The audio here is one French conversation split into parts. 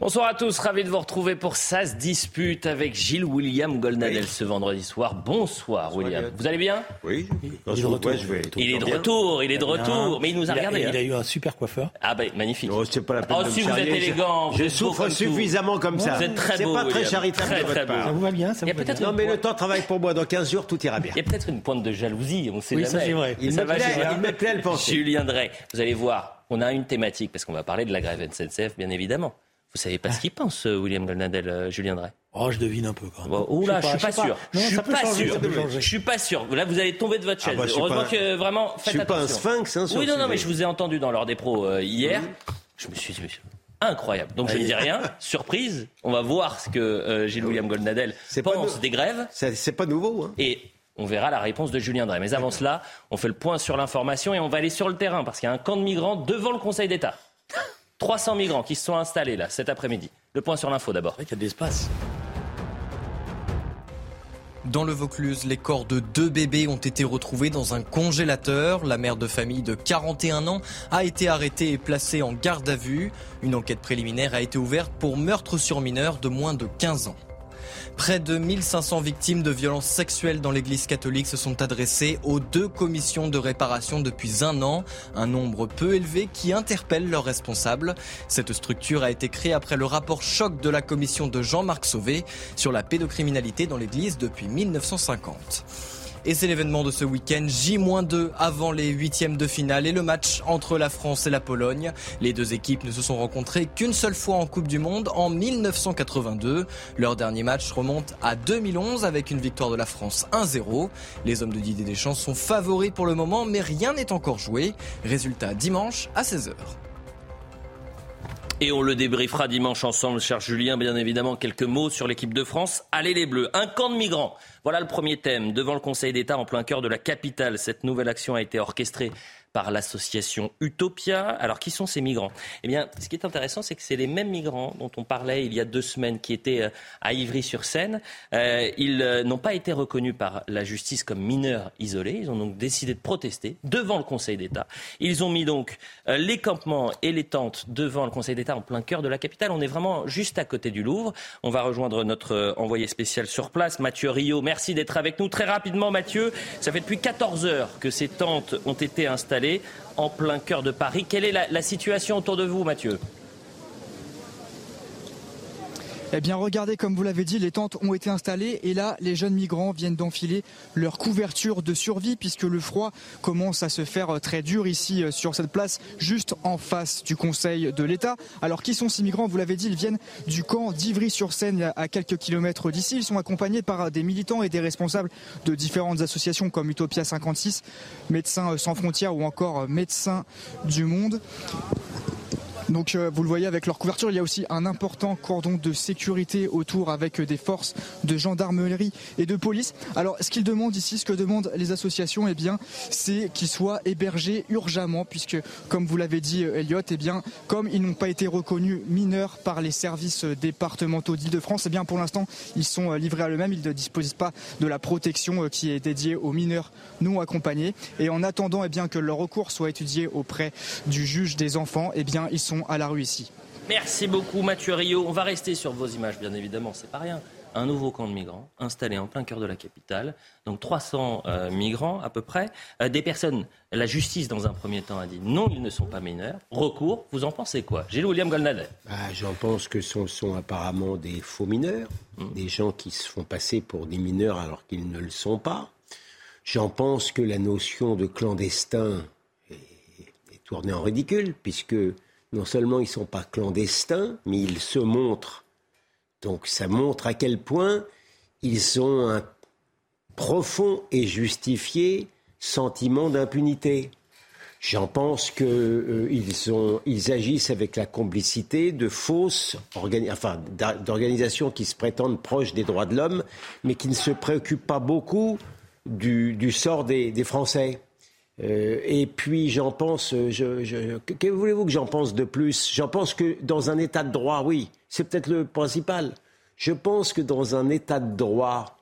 Bonsoir à tous, ravi de vous retrouver pour Ça se dispute avec Gilles William Goldnadel ce vendredi soir. Bonsoir, William. Vous allez bien? Oui, il est de retour. il est de retour, il est de retour, mais il nous a regardé. Il a eu un super coiffeur. Ah ben magnifique. Oh, c'est pas la peine oh, de si me vous êtes élégant, je souffre suffisamment comme ça. Vous êtes très beau. C'est pas très charitable très, de votre part. Ça vous va bien, ça Il vous va bien. Non, mais le temps travaille pour moi. Dans 15 jours, tout ira bien. Il y a peut-être une pointe de jalousie, on sait Oui, jamais. ça, c'est vrai. Il me plaît, Julien il me plaît à le penser. Julien Drey, vous allez voir, on a une thématique parce qu'on va parler de la grève SNCF, bien évidemment. Vous savez pas ce qu'il pense, euh, William Goldnadel, euh, Julien Drey? Oh, je devine un peu quand même. Oula, je suis pas sûr. Je suis pas sûr. Je suis pas sûr. Là, vous allez tomber de votre chaise. bah, je suis Heureusement pas- que vraiment, Je faites suis pas un attention. sphinx, hein, Oui, non, non, mais je vous ai entendu dans l'heure des pros euh, hier. Je me suis dit, incroyable. Donc je ne dis rien. Surprise. On va voir ce que euh, Gilles William Goldnadel pense nous. des grèves C'est c'est pas nouveau. Hein. et on verra la réponse de Julien Drey. Mais avant cela, on fait le point sur l'information et on va aller sur le terrain parce qu'il y a un camp de migrants devant le Conseil d'État. 300 migrants qui se sont installés là cet après-midi. Le point sur l'info d'abord. Qu'il y a de l'espace. Dans le Vaucluse, les corps de deux bébés ont été retrouvés dans un congélateur. La mère de famille de 41 ans a été arrêtée et placée en garde à vue. Une enquête préliminaire a été ouverte pour meurtre sur mineur de moins de 15 ans. Près de 1500 victimes de violences sexuelles dans l'église catholique se sont adressées aux deux commissions de réparation depuis un an, un nombre peu élevé qui interpelle leurs responsables. Cette structure a été créée après le rapport choc de la commission de Jean-Marc Sauvé sur la pédocriminalité dans l'église depuis 1950. Et c'est l'événement de ce week-end, J-2 avant les huitièmes de finale et le match entre la France et la Pologne. Les deux équipes ne se sont rencontrées qu'une seule fois en Coupe du Monde en 1982. Leur dernier match remonte à 2011 avec une victoire de la France 1-0. Les hommes de Didier Deschamps sont favoris pour le moment mais rien n'est encore joué. Résultat dimanche à 16h. Et on le débriefera dimanche ensemble, cher Julien. Bien évidemment, quelques mots sur l'équipe de France. Allez les Bleus, un camp de migrants. Voilà le premier thème. Devant le Conseil d'État, en plein cœur de la capitale, cette nouvelle action a été orchestrée par l'association Utopia. Alors, qui sont ces migrants? Eh bien, ce qui est intéressant, c'est que c'est les mêmes migrants dont on parlait il y a deux semaines, qui étaient euh, à Ivry-sur-Seine. Euh, ils euh, n'ont pas été reconnus par la justice comme mineurs isolés. Ils ont donc décidé de protester devant le Conseil d'État. Ils ont mis donc les campements et les tentes devant le Conseil d'État en plein cœur de la capitale. On est vraiment juste à côté du Louvre. On va rejoindre notre envoyé spécial sur place, Mathieu Rio. Merci d'être avec nous. Très rapidement, Mathieu, ça fait depuis 14 heures que ces tentes ont été installées en plein cœur de Paris. Quelle est la, la situation autour de vous, Mathieu? Eh bien, regardez, comme vous l'avez dit, les tentes ont été installées et là, les jeunes migrants viennent d'enfiler leur couverture de survie puisque le froid commence à se faire euh, très dur ici euh, sur cette place, juste en face du Conseil de l'État. Alors, qui sont ces migrants? Vous l'avez dit, ils viennent du camp d'Ivry-sur-Seine, à quelques kilomètres d'ici. Ils sont accompagnés par des militants et des responsables de différentes associations comme Utopia 56, Médecins sans frontières ou encore Médecins du Monde. Donc euh, vous le voyez avec leur couverture, il y a aussi un important cordon de sécurité autour avec euh, des forces de gendarmerie et de police. Alors ce qu'ils demandent ici, ce que demandent les associations, eh bien, c'est qu'ils soient hébergés urgemment, puisque comme vous l'avez dit euh, Elliot, eh bien, comme ils n'ont pas été reconnus mineurs par les services départementaux d'Île-de-France, eh bien pour l'instant ils sont livrés à eux-mêmes, ils ne disposent pas de la protection qui est dédiée aux mineurs non accompagnés. Et en attendant eh bien, que leur recours soit étudié auprès du juge des enfants, eh bien ils sont à la rue ici. Merci beaucoup, Mathieu Rio. On va rester sur vos images, bien évidemment, c'est pas rien. Un nouveau camp de migrants installé en plein cœur de la capitale. Donc 300 euh, migrants à peu près. Euh, des personnes, la justice dans un premier temps a dit non, ils ne sont pas mineurs. Recours, vous en pensez quoi? Gilles William Golnadel. Bah, J'en pense que ce sont, sont apparemment des faux mineurs, des gens qui se font passer pour des mineurs alors qu'ils ne le sont pas. J'en pense que la notion de clandestin est, est tournée en ridicule, puisque non seulement ils ne sont pas clandestins, mais ils se montrent. Donc ça montre à quel point ils ont un profond et justifié sentiment d'impunité. J'en pense qu'ils euh, ils agissent avec la complicité de fausses enfin, d'organisations qui se prétendent proches des droits de l'homme, mais qui ne se préoccupent pas beaucoup du, sort des Français. Euh, et puis j'en pense, euh, je, je- que, voulez-vous que j'en pense de plus? J'en pense que dans un état de droit, oui, c'est peut-être le principal. Je pense que dans un état de droit,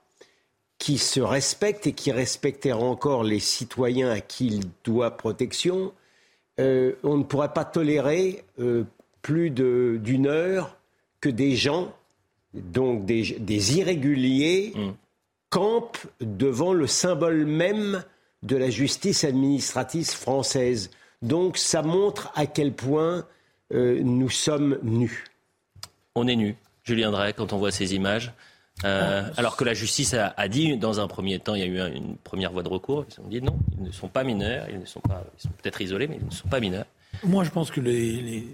qui se respecte et qui respectera encore les citoyens à qui il doit protection, euh, on ne pourrait pas tolérer euh, plus d'une heure que des gens, donc des, irréguliers, mm. campent devant le symbole même de la justice administrative française. Donc ça montre à quel point euh, nous sommes nus. On est nus, Julien Drey, quand on voit ces images. Euh, ah. alors que la justice a, dit, dans un premier temps, il y a eu une première voie de recours. Ils ont dit non, ils ne sont pas mineurs, ils ne sont pas, ils sont peut-être isolés, mais ils ne sont pas mineurs. Moi, je pense que les,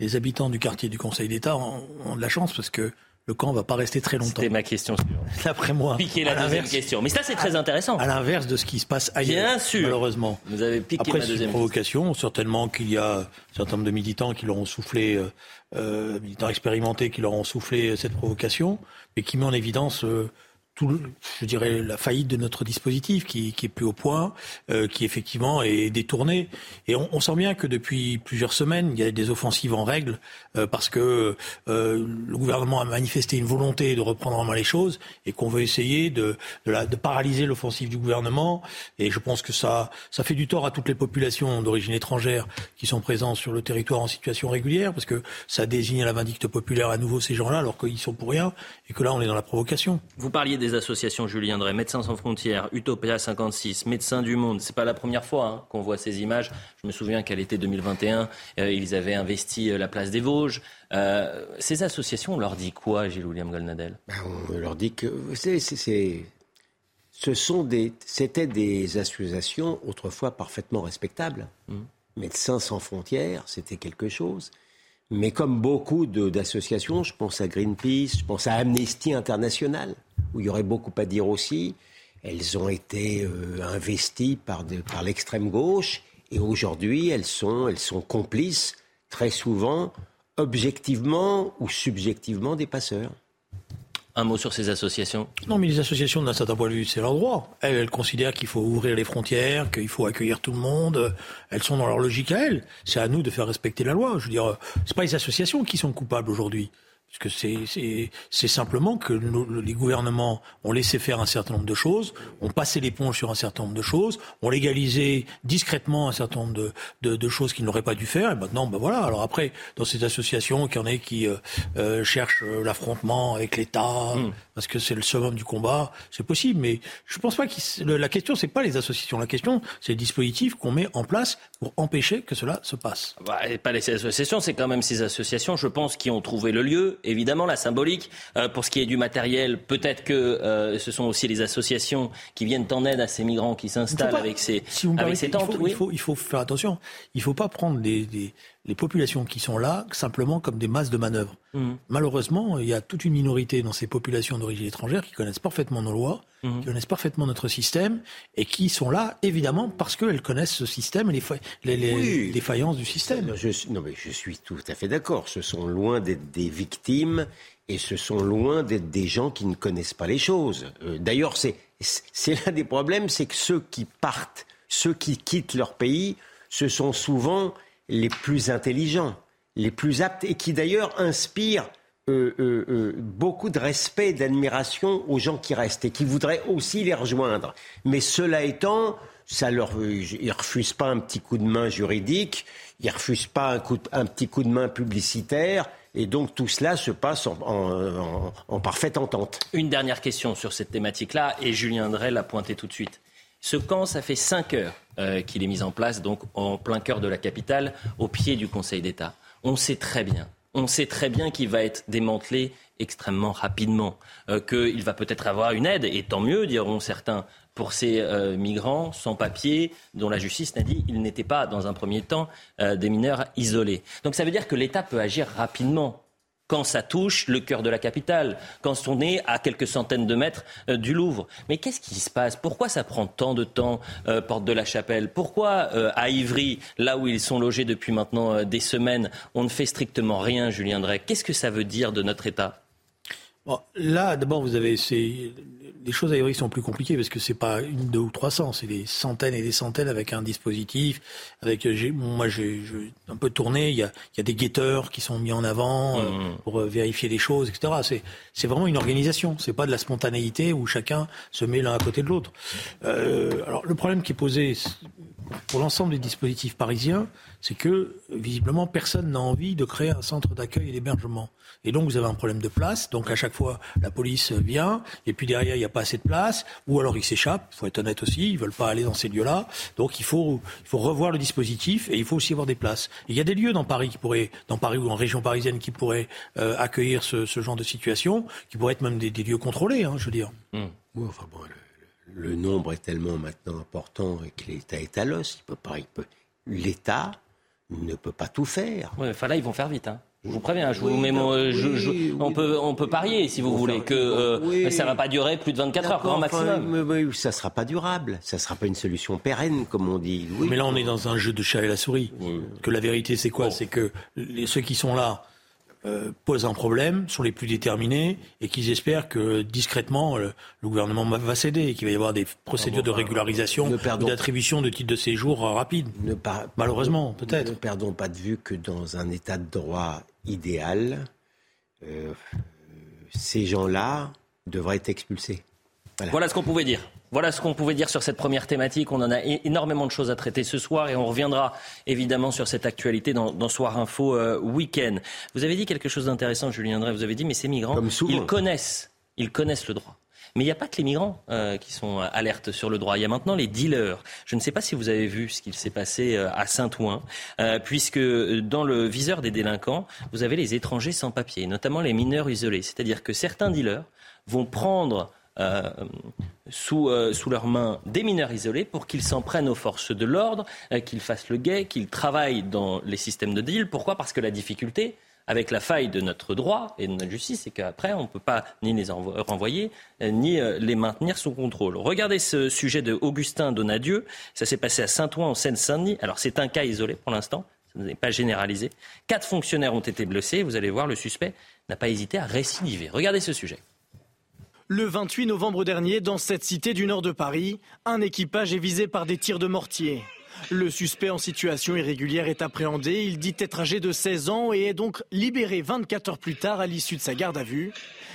les, habitants du quartier du Conseil d'État ont, de la chance parce que le camp va pas rester très longtemps. C'était ma question. D'après moi. Piquer la deuxième question. Mais ça, c'est très intéressant. À l'inverse de ce qui se passe ailleurs. Bien sûr. Malheureusement. Vous avez piqué Après, ma deuxième provocation. Certainement qu'il y a un certain nombre de militants qui leur ont soufflé, euh, euh militants expérimentés qui leur ont soufflé cette provocation, mais qui met en évidence euh, tout, je dirais, la faillite de notre dispositif qui, qui est plus au point, euh, qui effectivement est détourné. Et on, on, sent bien que depuis plusieurs semaines, il y a des offensives en règle euh, parce que euh, le gouvernement a manifesté une volonté de reprendre en main les choses et qu'on veut essayer de, de, la, de paralyser l'offensive du gouvernement. Et je pense que ça, ça fait du tort à toutes les populations d'origine étrangère qui sont présentes sur le territoire en situation régulière parce que ça désigne à la vindicte populaire à nouveau ces gens-là alors qu'ils sont pour rien et que là on est dans la provocation. Vous parliez associations, Julien Drey, Médecins sans frontières, Utopia 56, Médecins du Monde. C'est pas la première fois hein, qu'on voit ces images. Je me souviens qu'à l'été 2021, euh, ils avaient investi euh, la place des Vosges. Euh, ces associations, on leur dit quoi, Gilles William Golnadel ben, On leur dit que c'est, ce sont des, c'était des associations autrefois parfaitement respectables. Mmh. Médecins sans frontières, c'était quelque chose. Mais comme beaucoup d'associations, je pense à Greenpeace, je pense à Amnesty International, où il y aurait beaucoup à dire aussi, elles ont été euh, investies par, par l'extrême gauche et aujourd'hui elles sont, elles sont complices très souvent, objectivement ou subjectivement des passeurs. Un mot sur ces associations? Non, mais les associations, d'un certain point de vue, c'est leur droit. Elles, considèrent qu'il faut ouvrir les frontières, qu'il faut accueillir tout le monde. Elles sont dans leur logique à elles. C'est à nous de faire respecter la loi. Je veux dire, c'est pas les associations qui sont coupables aujourd'hui. Parce que c'est simplement que les gouvernements ont laissé faire un certain nombre de choses, ont passé l'éponge sur un certain nombre de choses, ont légalisé discrètement un certain nombre de, de, de choses qu'ils n'auraient pas dû faire. Et maintenant, ben voilà. Alors après, dans ces associations, qu'il y en ait qui euh, euh cherchent l'affrontement avec l'État, hmm. parce que c'est le summum du combat, c'est possible. Mais je pense pas que la question, c'est pas les associations. La question, c'est le dispositif qu'on met en place pour empêcher que cela se passe. Bah, pas les associations, c'est quand même ces associations, je pense, qui ont trouvé le lieu évidemment, la symbolique. Euh, pour ce qui est du matériel, peut-être que euh, ce sont aussi les associations qui viennent en aide à ces migrants qui s'installent avec ces, avec ces tentes. Il faut, il, faut, faire attention. Il ne faut pas prendre les, les populations qui sont là simplement comme des masses de manœuvre. Mmh. Malheureusement, il y a toute une minorité dans ces populations d'origine étrangère qui connaissent parfaitement nos lois, mmh. qui connaissent parfaitement notre système et qui sont là évidemment parce qu'elles connaissent ce système et les, les, les, faillances du système. Je, non mais je suis tout à fait d'accord. Ce sont loin d'être des victimes et ce sont loin d'être des gens qui ne connaissent pas les choses. Euh, d'ailleurs, c'est l'un des problèmes, c'est que ceux qui partent, ceux qui quittent leur pays, ce sont souvent les plus intelligents, les plus aptes, et qui d'ailleurs inspirent euh, euh, euh, beaucoup de respect et d'admiration aux gens qui restent et qui voudraient aussi les rejoindre. Mais cela étant, ça leur, ils refusent pas un petit coup de main juridique, ils refusent pas un, petit coup de main publicitaire. Et donc tout cela se passe en, en parfaite entente. Une dernière question sur cette thématique-là, et Julien Drey l'a pointé tout de suite. Ce camp, ça fait cinq heures euh, qu'il est mis en place, donc en plein cœur de la capitale, au pied du Conseil d'État. On sait très bien, on sait très bien qu'il va être démantelé extrêmement rapidement, euh, qu'il va peut-être avoir une aide, et tant mieux, diront certains, pour ces euh, migrants sans papier dont la justice n'a dit qu'ils n'étaient pas, dans un premier temps, des mineurs isolés. Donc ça veut dire que l'État peut agir rapidement quand ça touche le cœur de la capitale, quand on est à quelques centaines de mètres euh, du Louvre. Mais qu'est-ce qui se passe? Pourquoi ça prend tant de temps, euh, Porte de la Chapelle? Pourquoi euh, à Ivry, là où ils sont logés depuis maintenant des semaines, on ne fait strictement rien, Julien Drey? Qu'est-ce que ça veut dire de notre État? Là, d'abord, vous avez les choses à sont plus compliquées parce que c'est pas une, deux ou trois cents, c'est des centaines et des centaines avec un dispositif. Avec, moi, j'ai un peu tourné. Il y a, il y a des guetteurs qui sont mis en avant euh, mmh. pour euh, vérifier les choses, etc. C'est, c'est vraiment une organisation. C'est pas de la spontanéité où chacun se met l'un à côté de l'autre. Euh, alors, le problème qui est posé pour l'ensemble des dispositifs parisiens, c'est que visiblement personne n'a envie de créer un centre d'accueil et d'hébergement. Et donc vous avez un problème de place. Donc à chaque fois la police vient et puis derrière il n'y a pas assez de place ou alors ils s'échappent. Il faut être honnête aussi, ils veulent pas aller dans ces lieux-là. Donc il faut il faut revoir le dispositif et il faut aussi avoir des places. il y a des lieux dans Paris qui pourraient dans Paris ou en région parisienne qui pourraient euh, accueillir ce, ce, genre de situation, qui pourraient être même des, des lieux contrôlés, hein, je veux dire. Mmh. enfin bon, le, le, nombre est tellement maintenant important et que l'État est à l'os. Il peut pas, il peut, l'État ne peut pas tout faire. Ouais, enfin là, ils vont faire vite. Hein. Je vous préviens, je vous mets on, peut, on peut parier, si vous voulez, que euh, ça ne va pas durer plus de 24 heures, grand maximum. mais, ça ne sera pas durable, ça ne sera pas une solution pérenne, comme on dit. mais là, on est dans un jeu de chat et la souris. Que la vérité, c'est quoi? C'est que les, ceux qui sont là, euh, posent un problème, sont les plus déterminés et qu'ils espèrent que discrètement le, gouvernement va céder et qu'il va y avoir des procédures de régularisation ou d'attribution de titres de séjour rapides. Malheureusement, peut-être. Ne perdons pas de vue que dans un état de droit idéal, euh, ces gens-là devraient être expulsés. Voilà ce qu'on pouvait dire. Voilà ce qu'on pouvait dire sur cette première thématique. On en a énormément de choses à traiter ce soir et on reviendra évidemment sur cette actualité dans, Soir Info euh, Week-end. Vous avez dit quelque chose d'intéressant, Julien André. Vous avez dit, mais ces migrants, ils connaissent, ils connaissent le droit. Mais il n'y a pas que les migrants euh, qui sont euh, alertes sur le droit. Il y a maintenant les dealers. Je ne sais pas si vous avez vu ce qu'il s'est passé à Saint-Ouen, puisque dans le viseur des délinquants, vous avez les étrangers sans papier, notamment les mineurs isolés. C'est-à-dire que certains dealers vont prendre euh, sous, euh, sous leurs mains des mineurs isolés pour qu'ils s'en prennent aux forces de l'ordre, euh, qu'ils fassent le guet, qu'ils travaillent dans les systèmes de deal. Pourquoi? Parce que la difficulté, avec la faille de notre droit et de notre justice, c'est qu'après, on ne peut pas ni les renvoyer, ni les maintenir sous contrôle. Regardez ce sujet de Augustin Donadieu. Ça s'est passé à Saint-Ouen, en Seine-Saint-Denis. Alors, c'est un cas isolé pour l'instant. Ça n'est pas généralisé. Quatre fonctionnaires ont été blessés. Vous allez voir, le suspect n'a pas hésité à récidiver. Regardez ce sujet. Le 28 novembre dernier, dans cette cité du nord de Paris, un équipage est visé par des tirs de mortier. Le suspect en situation irrégulière est appréhendé. Il dit être âgé de 16 ans et est donc libéré 24 heures plus tard à l'issue de sa garde à vue.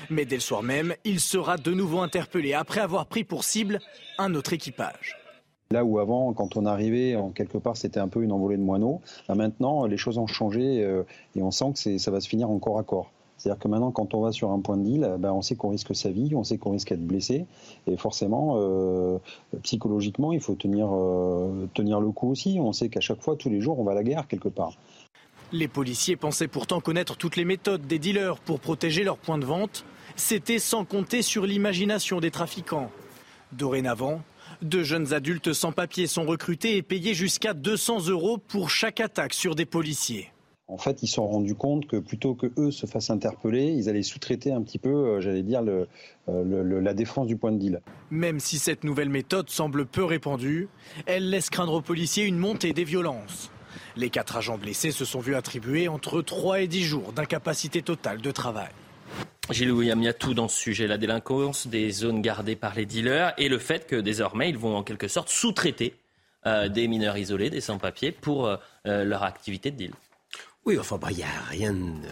Mais dès le soir même, il sera de nouveau interpellé après avoir pris pour cible un autre équipage. Là où avant, quand on arrivait, en quelque part, c'était un peu une envolée de moineaux. maintenant, les choses ont changé euh, et on sent que ça va se finir encore à corps. C'est-à-dire que maintenant, quand on va sur un point de deal, ben, on sait qu'on risque sa vie, on sait qu'on risque d'être blessé. Et forcément, euh, psychologiquement, il faut tenir, euh, tenir le coup aussi. On sait qu'à chaque fois, tous les jours, on va à la guerre quelque part. Les policiers pensaient pourtant connaître toutes les méthodes des dealers pour protéger leurs points de vente. C'était sans compter sur l'imagination des trafiquants. Dorénavant, deux jeunes adultes sans papier sont recrutés et payés jusqu'à 200 euros pour chaque attaque sur des policiers. En fait, ils se sont rendus compte que plutôt que eux se fassent interpeller, ils allaient sous-traiter un petit peu, euh, j'allais dire, euh, le, la défense du point de deal. Même si cette nouvelle méthode semble peu répandue, elle laisse craindre aux policiers une montée des violences. Les quatre agents blessés se sont vus attribuer entre 3 et 10 jours d'incapacité totale de travail. Gilles William, il y a tout dans ce sujet, la délinquance, des zones gardées par les dealers et le fait que désormais ils vont en quelque sorte sous-traiter euh, des mineurs isolés, des sans-papiers pour leur activité de deal. Oui, enfin, il n'y a rien de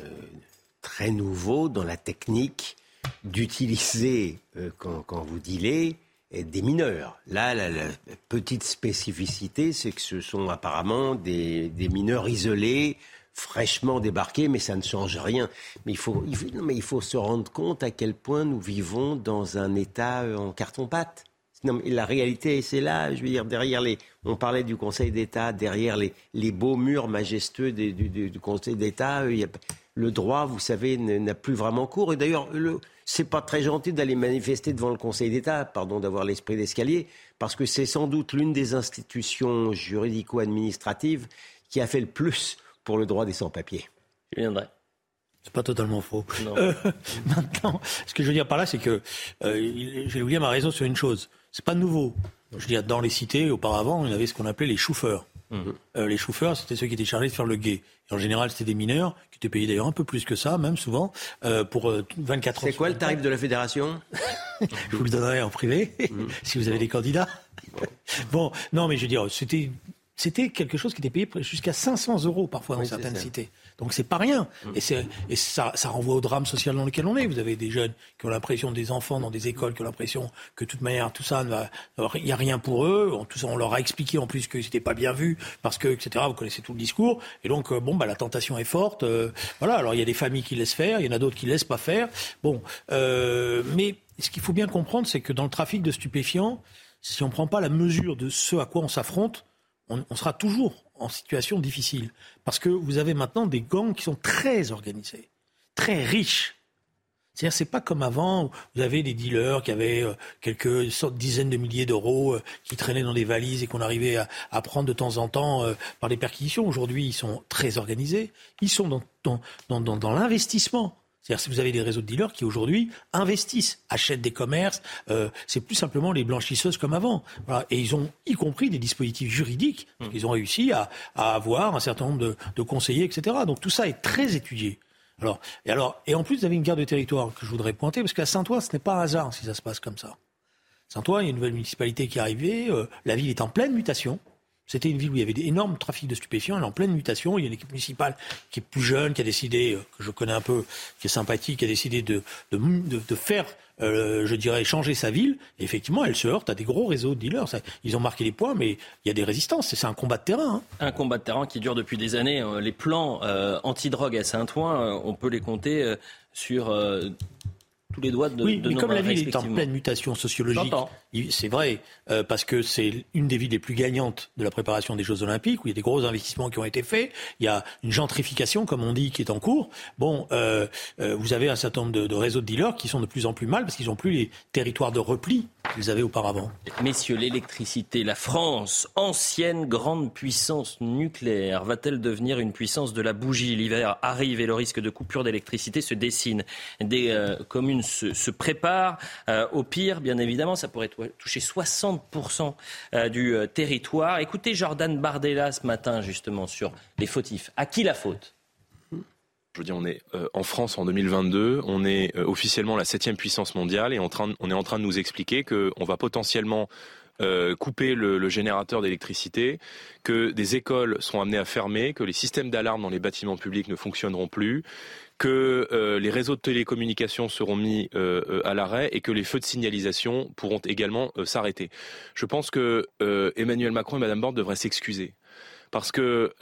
très nouveau dans la technique d'utiliser, euh, quand, vous dealez, des mineurs. Là, la, petite spécificité, c'est que ce sont apparemment des, mineurs isolés, fraîchement débarqués, mais ça ne change rien. Mais il, faut, mais il faut se rendre compte à quel point nous vivons dans un état euh, en carton-pâte. Non, mais la réalité, c'est là. Je veux dire, derrière les. On parlait du Conseil d'État, derrière les, les beaux murs majestueux du, du, Conseil d'État, euh, le droit, vous savez, n'a plus vraiment cours. Et d'ailleurs, c'est pas très gentil d'aller manifester devant le Conseil d'État, pardon d'avoir l'esprit d'escalier, parce que c'est sans doute l'une des institutions juridico-administratives qui a fait le plus pour le droit des sans-papiers. Je viendrai. C'est pas totalement faux. Euh, maintenant, ce que je veux dire par là, c'est que euh, j'ai oublié ma raison sur une chose. C'est pas nouveau. Je veux dire, dans les cités, auparavant, il y avait ce qu'on appelait les chauffeurs. Mhm. Euh, les chauffeurs, c'était ceux qui étaient chargés de faire le guet. Et en général, c'était des mineurs, qui étaient payés d'ailleurs un peu plus que ça, même souvent, euh, pour 24 heures. C'est quoi le tarif de la fédération Je vous le donnerai en privé, mhm. si vous avez des candidats. bon, non, mais je veux dire, c'était c'était quelque chose qui était payé jusqu'à 500 euros parfois dans certaines cités. Donc c'est pas rien. Mm. Et, et ça, ça, renvoie au drame social dans lequel on est. Vous avez des jeunes qui ont l'impression, des enfants dans des écoles qui ont l'impression que de toute manière tout ça, il n'y a rien pour eux. Tout ça, on leur a expliqué en plus que c'était pas bien vu parce que etc. Vous connaissez tout le discours. Et donc euh, bon, bah la tentation est forte. Euh, voilà. Alors il y a des familles qui laissent faire, il y en a d'autres qui laissent pas faire. Bon, euh, mais ce qu'il faut bien comprendre, c'est que dans le trafic de stupéfiants, si on ne prend pas la mesure de ce à quoi on s'affronte, on, on sera toujours en situation difficile. Parce que vous avez maintenant des gangs qui sont très organisés, très riches. C'est-à-dire, c'est pas comme avant, où vous avez des dealers qui avaient euh, quelques dizaines de milliers d'euros euh, qui traînaient dans des valises et qu'on arrivait à, prendre de temps en temps euh, par des perquisitions. Aujourd'hui, ils sont très organisés. Ils sont dans, l'investissement. C'est-à-dire si vous avez des réseaux de dealers qui aujourd'hui investissent, achètent des commerces, euh, c'est plus simplement les blanchisseuses comme avant. Voilà. Et ils ont y compris des dispositifs juridiques. Mmh. Ils ont réussi à, à, avoir un certain nombre de, de, conseillers, etc. Donc tout ça est très étudié. Alors, et alors, et en plus, vous avez une garde de territoire que je voudrais pointer, parce qu'à Saint-Ouen, ce n'est pas un hasard si ça se passe comme ça. Saint-Ouen, il y a une nouvelle municipalité qui est arrivée, euh, la ville est en pleine mutation. C'était une ville où il y avait d'énormes trafics de stupéfiants, elle est en pleine mutation. Il y a une équipe municipale qui est plus jeune, qui a décidé, euh, que je connais un peu, qui est sympathique, qui a décidé de, de, de, faire, euh, je dirais, changer sa ville. Effectivement, elle se heurte à des gros réseaux de dealers. ils ont marqué les points, mais il y a des résistances. C'est un combat de terrain. Hein. Un combat de terrain qui dure depuis des années. Hein. Les plans euh, anti-drogue à Saint-Ouen, on peut les compter sur tous les doigts de, oui, mais comme la ville est en pleine mutation sociologique, c'est vrai, euh, parce que c'est une des villes les plus gagnantes de la préparation des Jeux Olympiques, où il y a des gros investissements qui ont été faits, il y a une gentrification, comme on dit, qui est en cours. Bon, euh, euh, vous avez un certain nombre de, de, réseaux de dealers qui sont de plus en plus mal, parce qu'ils n'ont plus les territoires de repli qu'ils avaient auparavant. Messieurs, l'électricité, la France, ancienne grande puissance nucléaire, va-t-elle devenir une puissance de la bougie? L'hiver arrive et le risque de coupure d'électricité se dessine. Des communes se, prépare. Euh, au pire, bien évidemment, ça pourrait toucher 60% euh, du euh, territoire. Écoutez Jordan Bardella ce matin, justement, sur les fautifs. À qui la faute? Je veux dire, on est en France en 2022, on est officiellement la septième puissance mondiale et on est en train de nous expliquer qu'on va potentiellement couper le, générateur d'électricité, que des écoles seront amenées à fermer, que les systèmes d'alarme dans les bâtiments publics ne fonctionneront plus, que euh, les réseaux de télécommunications seront mis euh, euh, à l'arrêt et que les feux de signalisation pourront également s'arrêter. Je pense que Emmanuel Macron et Madame Borne devraient s'excuser parce que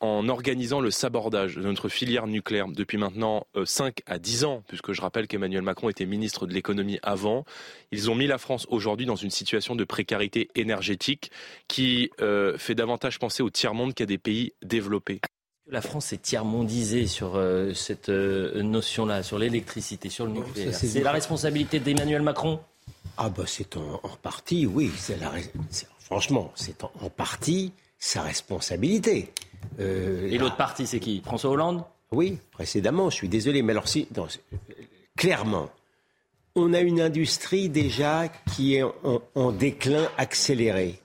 en organisant le sabordage de notre filière nucléaire depuis maintenant 5 à 10 ans, puisque je rappelle qu'Emmanuel Macron était ministre de l'économie avant, ils ont mis la France aujourd'hui dans une situation de précarité énergétique qui fait davantage penser au tiers-monde qu'à des pays développés. La France est tiers-mondisée sur euh, cette euh, notion-là, sur l'électricité, sur le nucléaire. C'est la responsabilité d'Emmanuel Macron Ah bah c'est en, partie, oui. La, franchement, c'est en, partie sa responsabilité. Euh, Et l'autre partie, c'est qui? François Hollande? Oui, précédemment, je suis désolé. Mais alors, si, clairement, on a une industrie déjà qui est en, en déclin accéléré.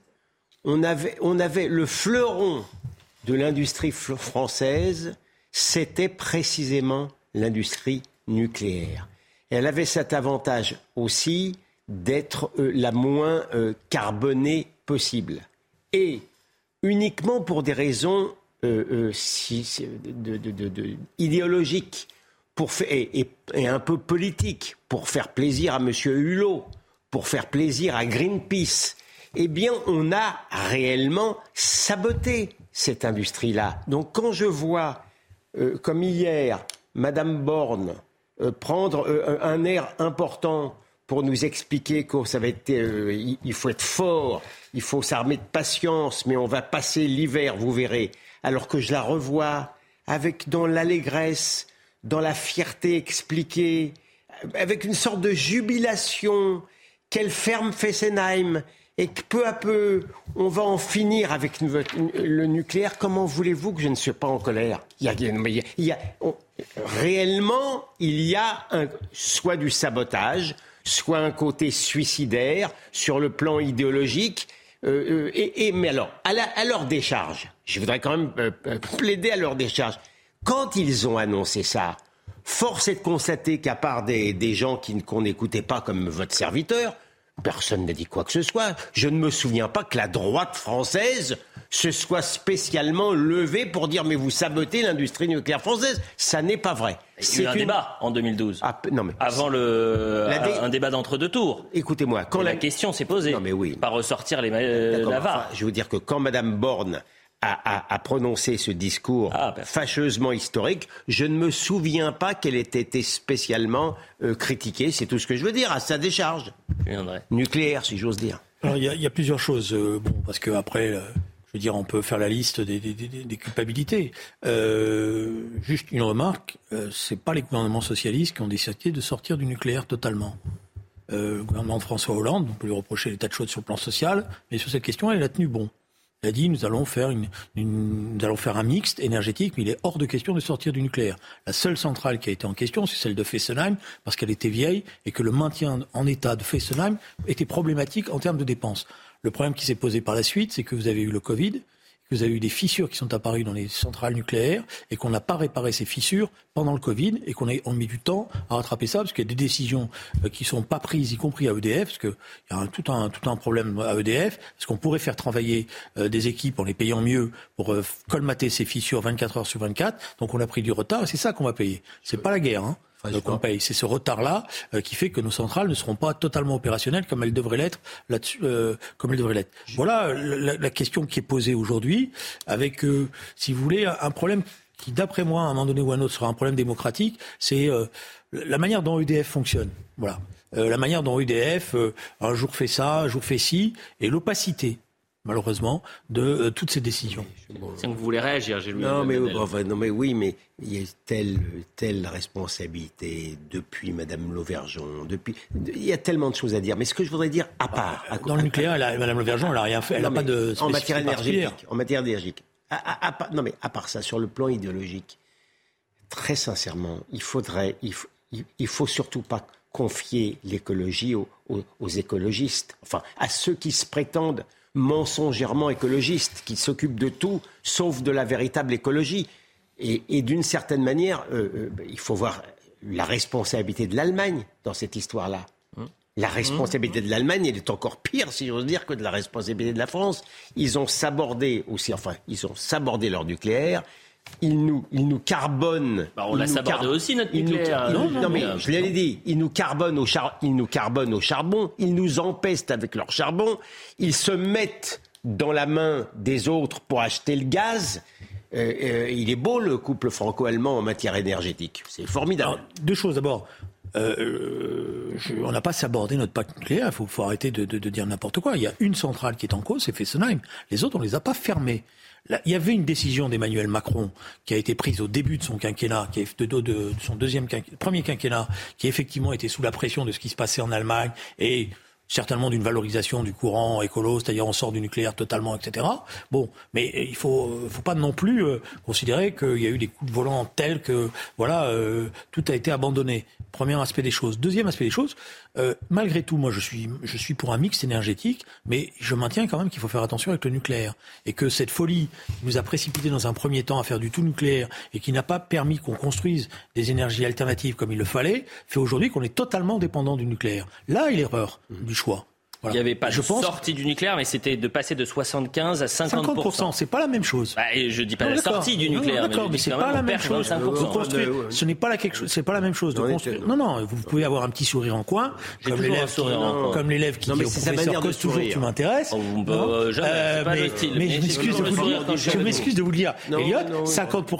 On avait, on avait le fleuron de l'industrie française, c'était précisément l'industrie nucléaire. elle avait cet avantage aussi d'être euh, la moins euh, carbonée possible. Et uniquement pour des raisons euh, idéologiques et, un peu politiques, pour faire plaisir à M. Hulot, pour faire plaisir à Greenpeace, eh bien, on a réellement saboté cette industrie-là. Donc quand je vois, euh, comme hier, Madame Borne euh, prendre euh, un air important pour nous expliquer que ça va être, il faut être fort, il faut s'armer de patience, mais on va passer l'hiver, vous verrez. Alors que je la revois avec dans l'allégresse, dans la fierté expliquée, avec une sorte de jubilation qu'elle ferme Fessenheim, et que peu à peu, on va en finir avec le nucléaire, comment voulez-vous que je ne sois pas en colère? Il y a, Réellement, il y a soit du sabotage, soit un côté suicidaire sur le plan idéologique. Euh, euh, et, mais alors, à, leur décharge, je voudrais quand même euh, plaider à leur décharge. Quand ils ont annoncé ça, force est de constater qu'à part des, des gens qu'on n'écoutait pas comme votre serviteur, Personne n'a dit quoi que ce soit. Je ne me souviens pas que la droite française se soit spécialement levée pour dire mais vous sabotez l'industrie nucléaire française. Ça n'est pas vrai. C'est un débat en 2012. Ah, non, mais avant le un débat d'entre deux tours. Écoutez-moi, quand la... question s'est posée, non, mais oui. pas ressortir les la je veux dire que quand Madame Borne a, prononcé ce discours ah, fâcheusement historique, je ne me souviens pas qu'elle ait été spécialement euh, critiquée. C'est tout ce que je veux dire à sa décharge nucléaire, si j'ose dire. Alors il y, a plusieurs choses. Euh, bon, parce que après. Euh, je veux dire, on peut faire la liste des, culpabilités. juste une remarque, euh, c'est pas les gouvernements socialistes qui ont décidé de sortir du nucléaire totalement. le gouvernement de François Hollande, on peut lui reprocher les tas de choses sur le plan social, mais sur cette question, elle a tenu bon. Il a dit nous allons faire un mixte énergétique, mais il est hors de question de sortir du nucléaire. La seule centrale qui a été en question, c'est celle de Fessenheim, parce qu'elle était vieille et que le maintien en état de Fessenheim était problématique en termes de dépenses. Le problème qui s'est posé par la suite, c'est que vous avez eu le Covid, vous avez eu des fissures qui sont apparues dans les centrales nucléaires et qu'on n'a pas réparé ces fissures pendant le Covid et qu'on a met du temps à rattraper ça parce qu'il y a des décisions euh, qui sont pas prises, y compris à EDF, parce qu'il y a un, tout, un, tout un problème à EDF, parce qu'on pourrait faire travailler euh, des équipes en les payant mieux pour euh, colmater ces fissures 24 heures sur 24. Donc on a pris du retard et c'est ça qu'on va payer. C'est pas la guerre. Hein. C'est ce retard-là euh, qui fait que nos centrales ne seront pas totalement opérationnelles comme elles devraient l'être là-dessus, euh, comme elles devraient l'être. Voilà la, question qui est posée aujourd'hui, avec, euh, si vous voulez, un problème qui, d'après moi, à un moment donné ou à un autre, sera un problème démocratique. C'est la manière dont EDF fonctionne. Voilà, la manière dont EDF un jour fait ça, un jour fait ci, et l'opacité malheureusement, de euh, toutes ces décisions. C'est que vous voulez réagir, j'ai non, mais, non, mais oui, mais il y a telle, telle responsabilité depuis Madame Lauvergeon, depuis, il y a tellement de choses à dire. Mais ce que je voudrais dire, à part... Dans le nucléaire, Madame Lauvergeon, elle n'a rien fait, elle n'a pas de... En matière énergétique, en matière énergétique. non, mais à part ça, sur le plan idéologique, très sincèrement, il faudrait... Il faut, il faut surtout pas confier l'écologie aux, aux écologistes, enfin, à ceux qui se prétendent mensongèrement écologiste, qui s'occupe de tout sauf de la véritable écologie. Et, d'une certaine manière, euh, euh, il faut voir la responsabilité de l'Allemagne dans cette histoire-là. Hum. La responsabilité de l'Allemagne, elle est encore pire, si j'ose dire, que de la responsabilité de la France. Ils ont sabordé aussi, enfin, ils ont sabordé leur nucléaire, il nous, il nous carbone. Bah, on l'a sabordé aussi notre nucléaire. non, non, mais je l'ai dit. Il nous carbone au char, il nous carbone au charbon. Ils nous empestent avec leur charbon. Ils se mettent dans la main des autres pour acheter le gaz. Euh, euh, il est beau le couple franco-allemand en matière énergétique. C'est formidable. deux choses d'abord. Euh, on n'a pas sabordé notre pacte nucléaire. Il faut, arrêter de, de dire n'importe quoi. Il y a une centrale qui est en cause, c'est Fessenheim. Les autres, on les a pas fermées il y avait une décision d'Emmanuel Macron qui a été prise au début de son quinquennat, qui est de, son deuxième premier quinquennat, qui effectivement était sous la pression de ce qui se passait en Allemagne et certainement d'une valorisation du courant écolo, c'est-à-dire on sort du nucléaire totalement, etc. Bon, mais il faut, faut pas non plus euh, considérer qu'il y a eu des coups de volant tels que voilà, euh, tout a été abandonné. Premier aspect des choses. Deuxième aspect des choses, euh, malgré tout, moi je suis, je suis pour un mix énergétique, mais je maintiens quand même qu'il faut faire attention avec le nucléaire. Et que cette folie nous a précipité dans un premier temps à faire du tout nucléaire et qui n'a pas permis qu'on construise des énergies alternatives comme il le fallait, fait aujourd'hui qu'on est totalement dépendant du nucléaire. Là est l'erreur du choix. Il n'y avait pas de sortie du nucléaire, mais c'était de passer de 75 à 50 50 c'est pas la même chose. Bah, et je dis pas la sortie du nucléaire, non, mais, c'est pas la même chose. ce n'est pas la quelque chose, c'est pas la même chose de construire. Non, non, vous pouvez avoir un petit sourire en coin, comme l'élève qui, comme l'élève qui dit au professeur cause toujours tu m'intéresses. Mais je m'excuse de vous dire, je m'excuse de vous dire, Elliot, 50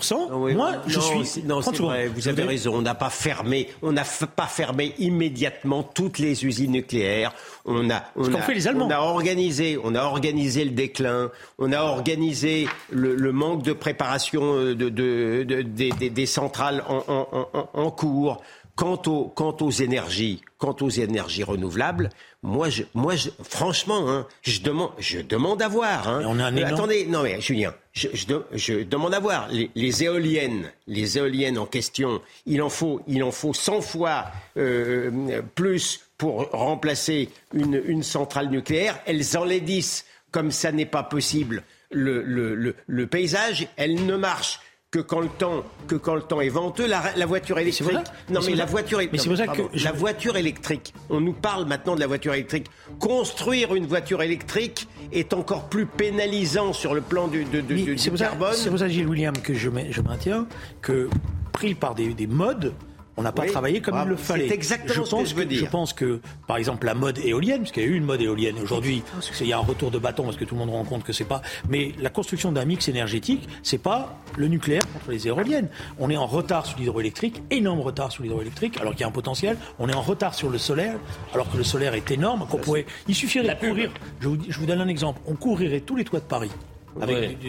moi, je suis. Non, c'est vrai. Vous avez raison. On n'a pas fermé, on n'a pas fermé immédiatement toutes les usines nucléaires. On a, on a, fait les Allemands. On a organisé, on a organisé le déclin, on a organisé le, manque de préparation euh, de, de, de, des centrales en, en, en, cours. Quant aux, quant aux énergies, quant aux énergies renouvelables, moi, je, moi, je, franchement, hein, je demande, je demande à voir. Hein. On a un euh, attendez, non mais Julien, je, je, je demande à voir les, les, éoliennes, les éoliennes en question. Il en faut, il en faut 100 fois euh, plus pour remplacer une, une centrale nucléaire. Elles enlaidissent, comme ça n'est pas possible, le, le, le, le paysage. Elles ne marchent que quand le temps, que quand le temps est venteux, la, voiture électrique. Non, mais, la voiture, mais c'est ça que la voiture électrique. On nous parle maintenant de la voiture électrique. Construire une voiture électrique est encore plus pénalisant sur le plan du, de, du, carbone. C'est pour ça, Gilles William, que je, je maintiens que pris par des, des modes on n'a pas travaillé comme il le fallait. C'est exactement je ce que je veux dire. Je pense que, par exemple, la mode éolienne, parce qu'il y a eu une mode éolienne aujourd'hui, il y a un retour de bâton parce que tout le monde rend compte que c'est pas. Mais la construction d'un mix énergétique, c'est pas le nucléaire contre les éoliennes. On est en retard sur l'hydroélectrique, énorme retard sur l'hydroélectrique, alors qu'il y a un potentiel. On est en retard sur le solaire, alors que le solaire est énorme. Qu'on pourrait, il suffirait de courir. Je vous, je vous donne un exemple. On courirait tous les toits de Paris avec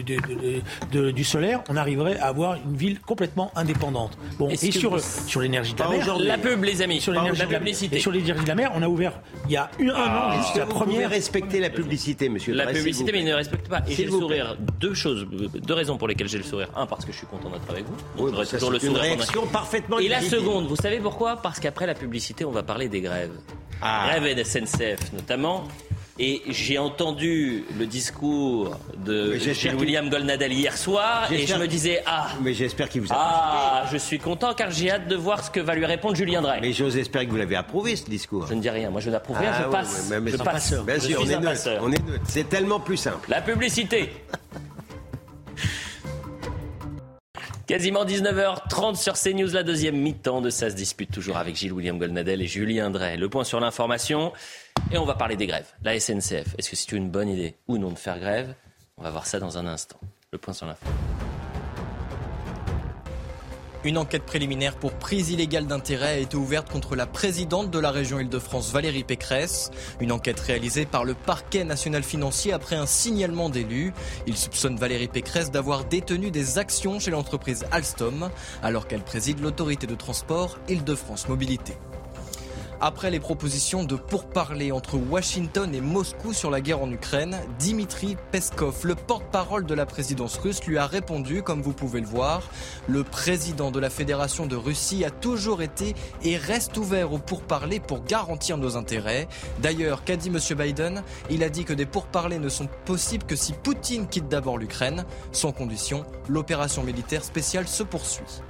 du, solaire, on arriverait à avoir une ville complètement indépendante. Bon, et sur, sur l'énergie de la mer. La pub, les amis. Sur l'énergie de la Et sur l'énergie de la mer, on a ouvert il y a un ah, an juste la première. respecter la publicité, monsieur. La publicité, mais il ne respecte pas. Et j'ai le sourire. Deux choses, deux raisons pour lesquelles j'ai le sourire. Un, parce que je suis content d'être avec vous. Donc toujours le sourire. Une réaction parfaitement. Et la seconde, vous savez pourquoi? Parce qu'après la publicité, on va parler des grèves. Ah. Grève de SNCF notamment. Et j'ai entendu le discours de William Golnadel hier soir et je me disais ah mais j'espère qu'il vous a ah je suis content car j'ai hâte de voir ce que va lui répondre Julien Drey. Mais j'ose espérer que vous l'avez approuvé ce discours. Je ne dis rien, moi je n'approuve rien, je ah passe. je passe. Bien sûr, on, est neutre, on est neutre. C'est tellement plus simple. La publicité. Quasiment 19h30 sur CNews, la deuxième mi-temps de Ça se dispute toujours avec Gilles William Golnadel et Julien Drey. Le point sur l'information. Et on va parler des grèves. La SNCF, est-ce que c'est une bonne idée ou non de faire grève? On va voir ça dans un instant. Le point sur l'info. Une enquête préliminaire pour prise illégale d'intérêt a été ouverte contre la présidente de la région Île-de-France, Valérie Pécresse. Une enquête réalisée par le parquet national financier après un signalement d'élus. Il soupçonne Valérie Pécresse d'avoir détenu des actions chez l'entreprise Alstom alors qu'elle préside l'autorité de transport Île-de-France Mobilité. Après les propositions de pourparler entre Washington et Moscou sur la guerre en Ukraine, Dimitri Peskov, le porte-parole de la présidence russe, lui a répondu, comme vous pouvez le voir. Le président de la Fédération de Russie a toujours été et reste ouvert aux pourparlers pour garantir nos intérêts. D'ailleurs, qu'a dit M. Biden Il a dit que des pourparlers ne sont possibles que si Poutine quitte d'abord l'Ukraine. Sans condition, l'opération militaire spéciale se poursuit.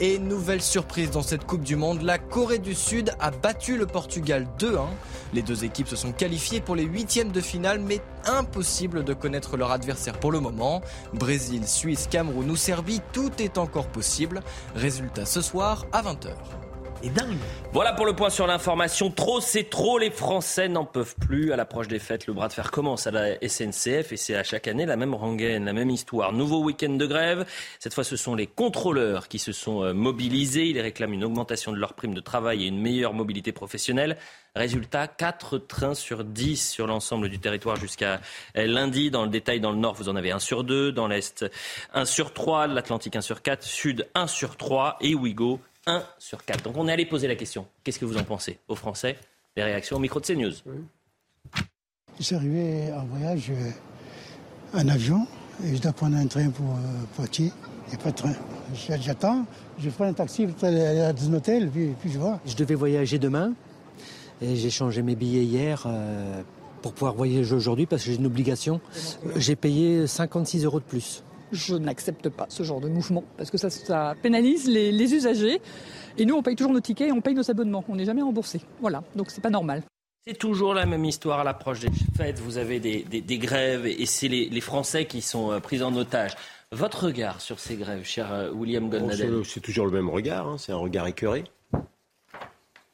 Et nouvelle surprise dans cette Coupe du Monde, la Corée du Sud a battu le Portugal 2-1. Les deux équipes se sont qualifiées pour les huitièmes de finale, mais impossible de connaître leur adversaire pour le moment. Brésil, Suisse, Cameroun ou Serbie, tout est encore possible. Résultat ce soir à 20h. Voilà pour le point sur l'information. Trop, c'est trop. Les Français n'en peuvent plus. À l'approche des fêtes, le bras de fer commence à la SNCF et c'est à chaque année la même rengaine, la même histoire. Nouveau week-end de grève. Cette fois, ce sont les contrôleurs qui se sont euh, mobilisés. Ils réclament une augmentation de leur prime de travail et une meilleure mobilité professionnelle. Résultat, 4 trains sur 10 sur l'ensemble du territoire jusqu'à euh, lundi. Dans le détail, dans le nord, vous en avez 1 sur 2. Dans l'est, 1 sur 3. L'Atlantique, 1 sur 4. Sud, 1 sur 3. Et Ouigo, 1 sur 4. Donc on est allé poser la question. Qu'est-ce que vous en pensez aux Français Les réactions au micro de CNews? Je suis arrivé en voyage en avion et je dois prendre un train pour euh, Poitiers. Il n'y a pas de train. J'attends, je prends un taxi pour aller à un hôtel, puis, puis, je vois. Je devais voyager demain et j'ai changé mes billets hier euh, pour pouvoir voyager aujourd'hui parce que j'ai une obligation. J'ai payé 56 euros de plus je n'accepte pas ce genre de mouvement parce que ça, pénalise les, usagers. Et nous, on paye toujours nos tickets et on paye nos abonnements. On n'est jamais remboursé. Voilà, donc c'est pas normal. C'est toujours la même histoire à l'approche des fêtes. Vous avez des, grèves et c'est les, Français qui sont euh, pris en otage. Votre regard sur ces grèves, cher euh, William Goldnadel C'est toujours le même regard. Hein. C'est un regard écœuré,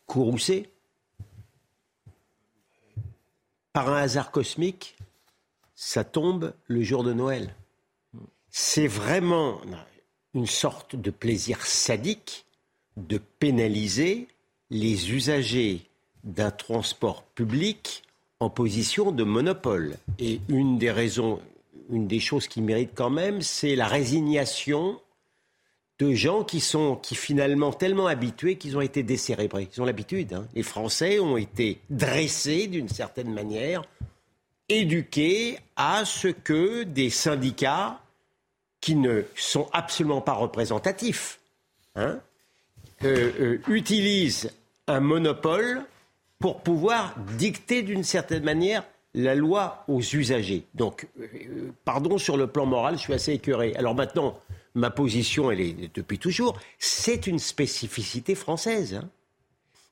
courroucé. Par un hasard cosmique, ça tombe le jour de Noël c'est vraiment une sorte de plaisir sadique de pénaliser les usagers d'un transport public en position de monopole. Et une des raisons, une des choses qui méritent quand même, c'est la résignation de gens qui sont qui finalement tellement habitués qu'ils ont été décérébrés. Ils ont l'habitude. Hein. Les Français ont été dressés d'une certaine manière, éduqués à ce que des syndicats qui ne sont absolument pas représentatifs, hein, euh, euh, utilisent un monopole pour pouvoir dicter d'une certaine manière la loi aux usagers. Donc, euh, pardon, sur le plan moral, je suis assez écœuré. Alors maintenant, ma position, elle est depuis toujours, c'est une spécificité française. Hein.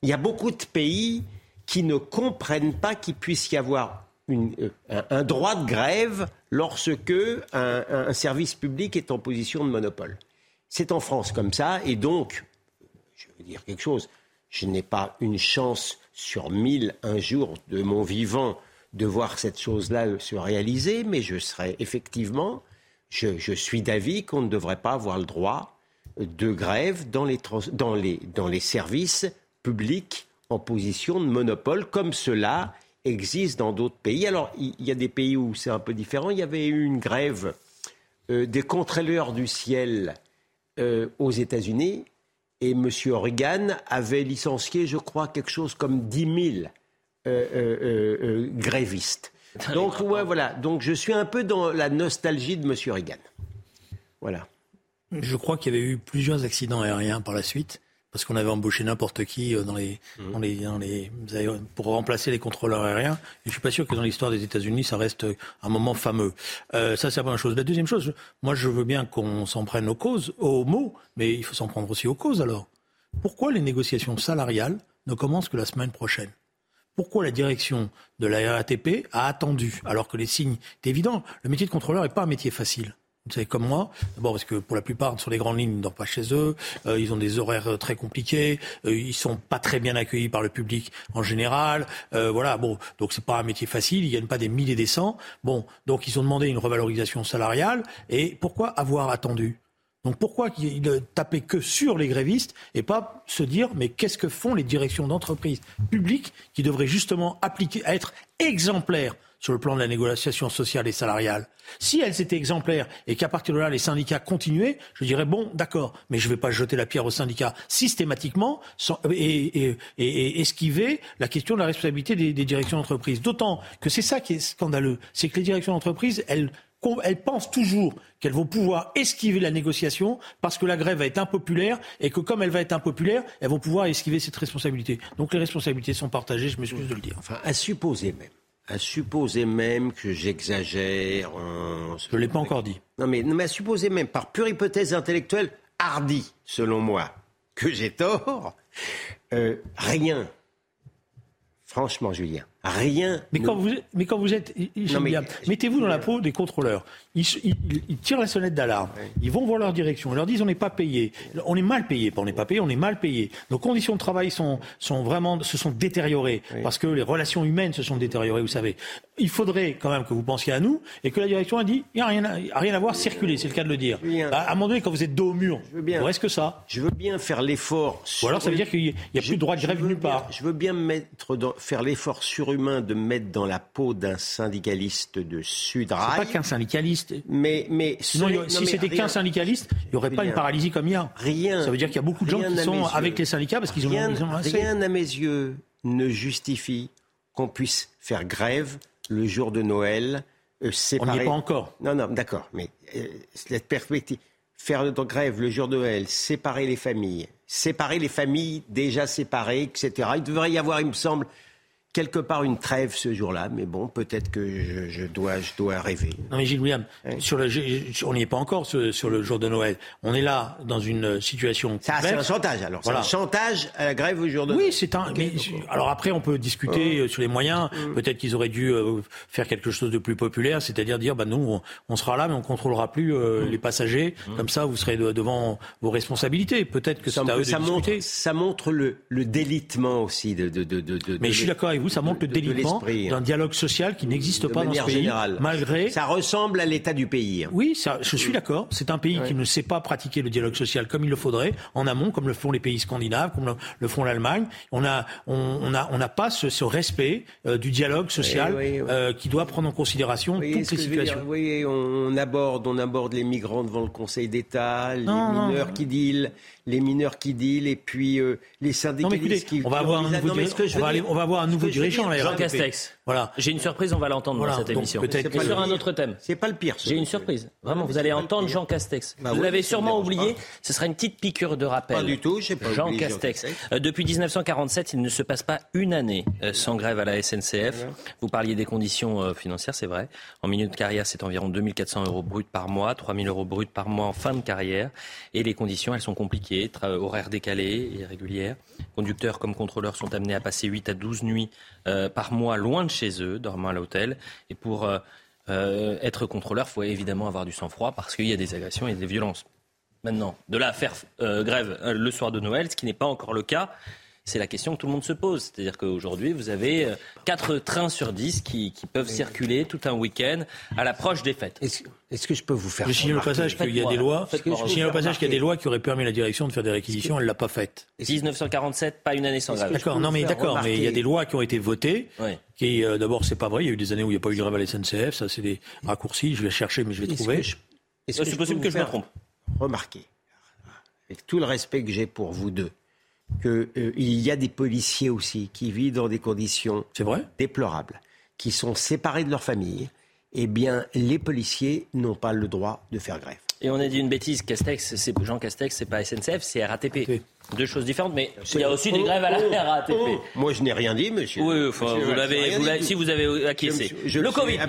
Il y a beaucoup de pays qui ne comprennent pas qu'il puisse y avoir euh, un, droit de grève lorsque un, service public est en position de monopole. C'est en France comme ça, et donc, je vais dire quelque chose, je n'ai pas une chance sur mille un jour de mon vivant de voir cette chose-là se réaliser, mais je serais effectivement, je, suis d'avis qu'on ne devrait pas avoir le droit de grève dans les services publics en position de monopole, comme cela existe dans d'autres pays. Alors, il y a des pays où c'est un peu différent. Il y avait eu une grève euh, des contrôleurs du ciel euh, aux États-Unis et M. Reagan avait licencié, je crois, quelque chose comme 10 000 euh, grévistes. Donc, ouais, voilà. Donc, je suis un peu dans la nostalgie de M. Reagan. Voilà. Je crois qu'il y avait eu plusieurs accidents aériens par la suite parce qu'on avait embauché n'importe qui euh, dans les, mmh. dans les, dans les, pour remplacer les contrôleurs aériens. Et je suis pas sûr que dans l'histoire des États-Unis, ça reste un moment fameux. Euh, ça, c'est la première chose. La deuxième chose, moi, je veux bien qu'on s'en prenne aux causes, aux mots, mais il faut s'en prendre aussi aux causes alors. Pourquoi les négociations salariales ne commencent que la semaine prochaine? Pourquoi la direction de la RATP a attendu, alors que les signes étaient évidents? Le métier de contrôleur n'est pas un métier facile. Vous savez comme moi, d'abord parce que pour la plupart sur les grandes lignes, ils ne dorment pas chez eux, euh, ils ont des horaires euh, très compliqués, euh, ils sont pas très bien accueillis par le public en général, euh, voilà. Bon, donc c'est pas un métier facile, ils gagnent pas des milliers des cents. Bon, donc ils ont demandé une revalorisation salariale. Et pourquoi avoir attendu? Donc pourquoi ne taper que sur les grévistes et pas se dire mais qu'est-ce que font les directions d'entreprises publiques qui devraient justement être exemplaires sur le plan de la négociation sociale et salariale. Si elles étaient exemplaires et qu'à partir de là, les syndicats continuaient, je dirais bon, d'accord, mais je ne vais pas jeter la pierre aux syndicats systématiquement et, esquiver la question de la responsabilité des, directions d'entreprise. D'autant que c'est ça qui est scandaleux, c'est que les directions d'entreprise, elles, elles pensent toujours qu'elles vont pouvoir esquiver la négociation parce que la grève va être impopulaire et que comme elle va être impopulaire, elles vont pouvoir esquiver cette responsabilité. Donc les responsabilités sont partagées, je m'excuse de le dire. Enfin, à supposer même à supposer même que j'exagère. Je ne l'ai pas encore dit. Non, mais, mais à supposer même, par pure hypothèse intellectuelle, hardie, selon moi, que j'ai tort, euh, rien, franchement, Julien, rien. Mais, quand, vous, mais quand vous êtes. Mettez-vous dans la peau des contrôleurs. Ils, tirent la sonnette d'alarme. Ils vont voir leur direction. Ils leur disent on n'est pas payé. On est mal payé. On n'est pas payé, on est mal payé. Nos conditions de travail sont, sont vraiment, se sont détériorées. Parce que les relations humaines se sont détériorées, vous savez. Il faudrait quand même que vous pensiez à nous et que la direction a dit il n'y a rien, à, rien à voir, circuler, c'est le cas de le dire. Bah, à un moment donné, quand vous êtes dos au mur, il reste que ça? Je veux bien faire l'effort. Ou alors ça veut dire qu'il n'y a, plus de droit de grève nulle part. Je veux bien mettre faire l'effort surhumain de mettre dans la peau d'un syndicaliste de Sudrail. C'est pas qu'un syndicaliste. Mais, mais si c'était qu'un syndicaliste, il n'y aurait pas une paralysie comme il y a. Rien. Ça veut dire qu'il y a beaucoup de gens qui sont avec les syndicats parce qu'ils ont, rien, ils ont Rien à mes yeux ne justifie qu'on puisse faire grève le jour de Noël. Euh, On n'y est pas encore. Non, non, d'accord. Mais euh, cette perspective, faire grève le jour de Noël, séparer les familles, séparer les familles déjà séparées, etc. Il devrait y avoir, il me semble, quelque part une trêve ce jour-là, mais bon, peut-être que je, dois, je dois rêver. Non, mais Gilles William, sur le, on n'y est pas encore sur, le jour de Noël. On est là dans une situation. Ça, c'est un chantage alors. C'est un chantage à la grève au jour de Noël. Oui, c'est un. alors après, on peut discuter sur les moyens. Mm. Peut-être qu'ils auraient dû euh, faire quelque chose de plus populaire, c'est-à-dire dire, bah nous, on, sera là, mais on contrôlera plus euh, mm. les passagers. Mm. Comme ça, vous serez devant vos responsabilités. Peut-être que ça, à eux de ça montre, ça montre le, le délitement aussi de. de, de, de mais je suis d'accord vous, ça montre le délitement d'un dialogue social qui n'existe pas dans ce pays, générale. malgré. Ça ressemble à l'état du pays. Oui, ça, je suis d'accord. C'est un pays qui ne sait pas pratiquer le dialogue social comme il le faudrait, en amont, comme le font les pays scandinaves, comme le, font l'Allemagne. On a, on, a, on n'a pas ce, ce respect euh, du dialogue social euh, qui doit prendre en considération toutes les situations. Oui, on aborde, on aborde les migrants devant le Conseil d'État, les mineurs qui dealent les mineurs qui dealent et puis euh, les syndicalistes qui on va avoir un nouveau, on va, on va avoir un nouveau Jean Castex. Voilà. J'ai une surprise, on va l'entendre dans cette émission. Peut-être sur un autre thème. C'est pas le pire. J'ai une surprise. Vraiment, vous allez entendre Jean Castex. Bah vous l'avez sûrement oublié. Ce sera une petite piqûre de rappel. Pas du tout. Pas Jean Castex. Euh, depuis 1947, il ne se passe pas une année euh, sans grève à la SNCF. Vous parliez des conditions euh, financières, c'est vrai. En milieu de carrière, c'est environ 2400 euros bruts par mois, 3000 euros bruts par mois en fin de carrière. Et les conditions, elles sont compliquées. Horaires décalés et régulières. Conducteurs comme contrôleurs sont amenés à passer 8 à 12 nuits par mois loin de chez eux, dormant à l'hôtel. Et pour être contrôleur, il faut évidemment avoir du sang-froid parce qu'il y a des agressions et des violences. Maintenant, de là à faire grève le soir de Noël, ce qui n'est pas encore le cas, c'est la question que tout le monde se pose. C'est-à-dire qu'aujourd'hui, vous avez 4 euh, trains sur 10 qui, peuvent circuler tout un week-end à l'approche des fêtes. Est-ce, que je peux vous faire Je signale au passage qu'il y a des lois. Je au passage qu'il y a des lois qui auraient permis à la direction de faire des réquisitions. Elle l'a pas faite. 1947, pas une année sans grève. D'accord. Non, mais d'accord. Mais il y a des lois qui ont été votées. Qui, euh, d'abord, c'est pas vrai. Il y a eu des années où il n'y a pas eu de grève à la SNCF. Ça, c'est des raccourcis. Je vais chercher, mais je vais trouver. C'est possible que je me trompe. Remarquez, avec tout le respect que j'ai pour vous deux, qu'il euh, y a des policiers aussi qui vivent dans des conditions déplorables, qui sont séparés de leur famille, eh bien, les policiers n'ont pas le droit de faire grève. Et on a dit une bêtise, Castex, c'est Jean Castex, c'est pas SNCF, c'est RATP. Deux choses différentes, mais il y a aussi des grèves à la RATP. Moi, je n'ai rien dit, monsieur. Oui, enfin, vous l'avez, si vous avez acquiescé. le Covid.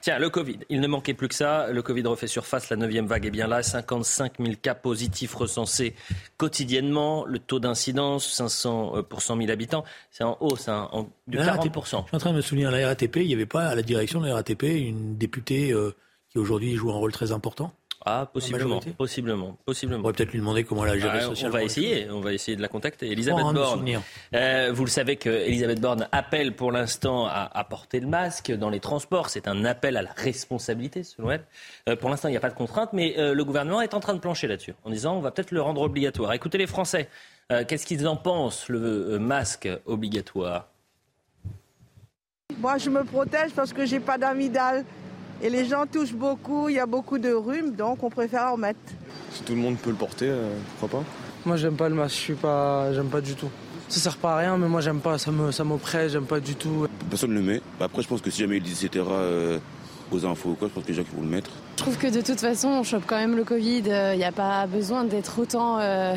Tiens, le Covid. Il ne manquait plus que ça. Le Covid refait surface. La neuvième vague est bien là. 55 000 cas positifs recensés quotidiennement. Le taux d'incidence, 500 euh, pour 100 000 habitants, c'est en hausse, hein, en, de 40% Je suis en train de me souvenir, à la RATP, il n'y avait pas à la direction de la RATP une députée euh, qui aujourd'hui joue un rôle très important? Ah, possiblement, possiblement, possiblement. On pourrait peut-être lui demander comment elle a géré ah, On va essayer, on va essayer de la contacter. Elisabeth Borne, euh, vous le savez que Elisabeth Borne appelle pour l'instant à, porter le masque dans les transports. C'est un appel à la responsabilité, selon elle. Euh, pour l'instant, il n'y a pas de contrainte, mais euh, le gouvernement est en train de plancher là-dessus, en disant on va peut-être le rendre obligatoire. Écoutez les Français, qu'est-ce qu'ils en pensent, le masque obligatoire? Moi, je me protège parce que j'ai pas d'amidale. Et les gens touchent beaucoup, il y a beaucoup de rhume, donc on préfère en mettre. Si tout le monde peut le porter, euh, pourquoi pas Moi j'aime pas le masque, je suis pas, j'aime pas du tout. Ça sert pas à rien, mais moi j'aime pas, ça me, ça m'oppresse, j'aime pas du tout. Personne ne le met. Après, je pense que si jamais il dit etc. Euh, aux infos ou quoi, je pense que les gens qui vont le mettre. Je trouve que de toute façon, on chope quand même le Covid. Il euh, n'y a pas besoin d'être autant, je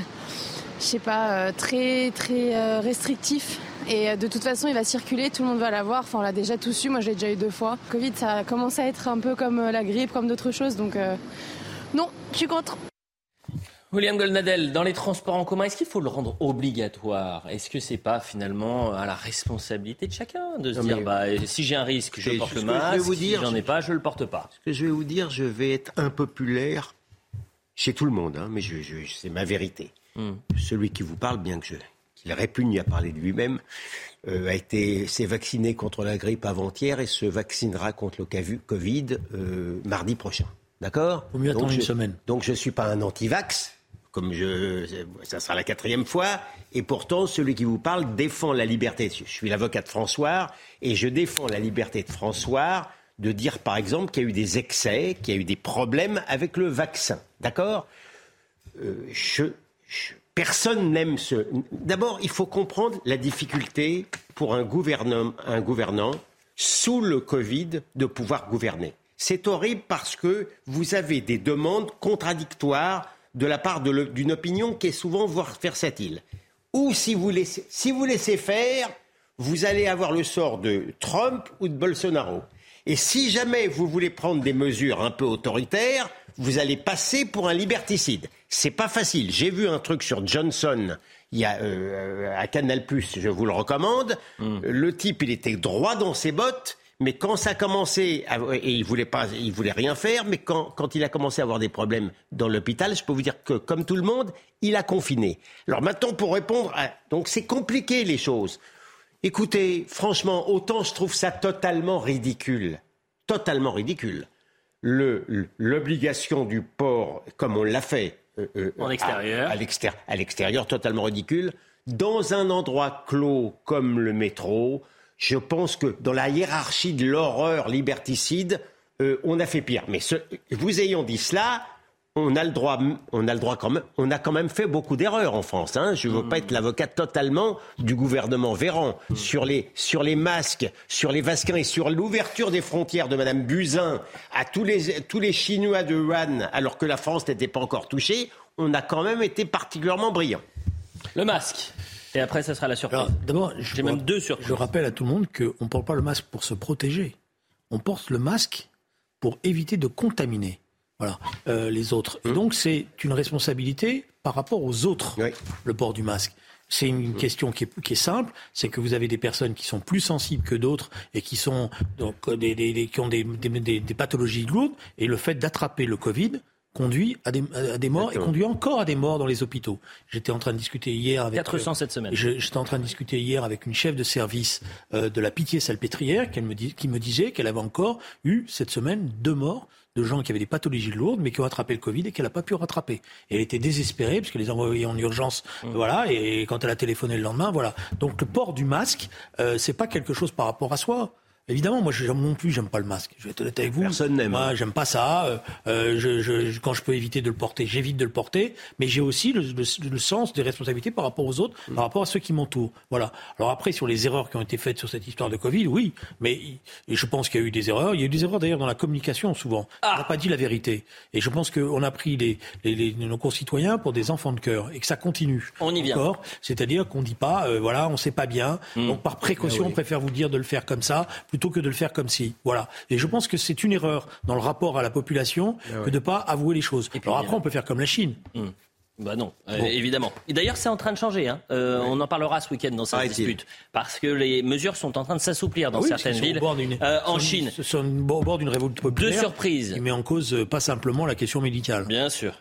sais pas, très très restrictif. Et euh, de toute façon, il va circuler, tout le monde va l'avoir. Enfin, on l'a déjà tous eu, moi j'ai déjà eu deux fois. Covid, ça a commencé à être un peu comme euh, la grippe, comme d'autres choses. Donc, euh, non, je suis contre. William Goldnadel, dans les transports en commun, est-ce qu'il faut le rendre obligatoire? Est-ce que c'est pas finalement à la responsabilité de chacun de se dire bah, si j'ai un risque, je porte le masque, si j'en ai pas, je le porte pas Ce que je vais vous dire, je vais être impopulaire chez tout le monde, hein, mais je, c'est ma vérité. Hmm. Celui qui vous parle, bien que je il répugne à parler de lui-même, euh, a été s'est vacciné contre la grippe avant-hier et se vaccinera contre le Covid euh, mardi prochain. D'accord? Au mieux attendre une semaine. Donc je ne suis pas un anti-vax, comme je, ça sera la quatrième fois, et pourtant celui qui vous parle défend la liberté. Je suis l'avocat de François et je défends la liberté de François de dire par exemple qu'il y a eu des excès, qu'il y a eu des problèmes avec le vaccin. D'accord? Euh, je, Personne n'aime ce. D'abord, il faut comprendre la difficulté pour un gouvernant, sous le Covid de pouvoir gouverner. C'est horrible parce que vous avez des demandes contradictoires de la part d'une opinion qui est souvent voire versatile. Ou si vous, laissez, si vous laissez faire, vous allez avoir le sort de Trump ou de Bolsonaro. Et si jamais vous voulez prendre des mesures un peu autoritaires, vous allez passer pour un liberticide. C'est pas facile. J'ai vu un truc sur Johnson il y a euh, à Canal+, je vous le recommande. Hmm. Le type, il était droit dans ses bottes. Mais quand ça a commencé, et il voulait pas, il voulait rien faire, mais quand, quand il a commencé à avoir des problèmes dans l'hôpital, je peux vous dire que, comme tout le monde, il a confiné. Alors maintenant, pour répondre à, donc c'est compliqué les choses. Écoutez, franchement, autant je trouve ça totalement ridicule, totalement ridicule. L'obligation du port, comme on l'a fait, euh, euh, en extérieur. À, l'extérieur, totalement ridicule. Dans un endroit clos comme le métro, je pense que dans la hiérarchie de l'horreur liberticide, euh, on a fait pire. Mais vous ayant dit cela, on a le droit, on a le droit quand même, on a quand même fait beaucoup d'erreurs en France. Hein. Je ne veux pas être l'avocat totalement du gouvernement Véran sur les sur les masques, sur les vasquins et sur l'ouverture des frontières de Madame Buzyn à tous les tous les Chinois de Wuhan, alors que la France n'était pas encore touchée. On a quand même été particulièrement brillant. Le masque. Et après, ça sera la surprise. D'abord, j'ai même deux surprises. Je rappelle à tout le monde qu'on ne porte pas le masque pour se protéger. On porte le masque pour éviter de contaminer voilà, euh, les autres. Et mmh. donc, c'est une responsabilité par rapport aux autres, le port du masque. C'est une mmh. question qui est, simple, c'est que vous avez des personnes qui sont plus sensibles que d'autres et qui sont donc des, qui ont des, pathologies lourdes. Et le fait d'attraper le Covid conduit à des, morts et conduit encore à des morts dans les hôpitaux. J'étais en train de discuter hier avec 400 cette semaine. J'étais en train de discuter hier avec une chef de service euh, de la Pitié-Salpêtrière qui me, qui me disait qu'elle avait encore eu cette semaine deux morts de gens qui avaient des pathologies lourdes, mais qui ont attrapé le Covid et qu'elle n'a pas pu rattraper. Et elle était désespérée parce qu'elle les envoyait en urgence, mmh. voilà. Et quand elle a téléphoné le lendemain, voilà. Donc le port du masque, euh, c'est pas quelque chose par rapport à soi. Évidemment, moi je, non plus, j'aime pas le masque. Je vais être honnête avec vous. Personne n'aime. Moi, j'aime pas ça. Euh, euh je, je, quand je peux éviter de le porter, j'évite de le porter. Mais j'ai aussi le, le, sens des responsabilités par rapport aux autres, par rapport à ceux qui m'entourent. Voilà. Alors après, sur les erreurs qui ont été faites sur cette histoire de Covid, oui. Mais et je pense qu'il y a eu des erreurs. Il y a eu des erreurs d'ailleurs dans la communication souvent. Ah. On n'a pas dit la vérité. Et je pense qu'on a pris les, les, les, nos concitoyens pour des enfants de cœur et que ça continue. On y vient. C'est-à-dire qu'on dit pas, euh, voilà, on sait pas bien. Hmm. Donc par précaution, ah on préfère vous dire de le faire comme ça plutôt que de le faire comme si. Voilà. Et je pense que c'est une erreur dans le rapport à la population ah que de ne pas avouer les choses. Et Alors après, on peut faire comme la Chine. Hum. Bah non, euh, évidemment. Et d'ailleurs, c'est en train de changer. Hein. Euh, on en parlera ce week-end dans cette dispute, parce que les mesures sont en train de s'assouplir dans ah certaines villes. Euh, en Chine, c'est au bord d'une révolution populaire. Deux surprises. Met en cause pas simplement la question médicale. Bien sûr.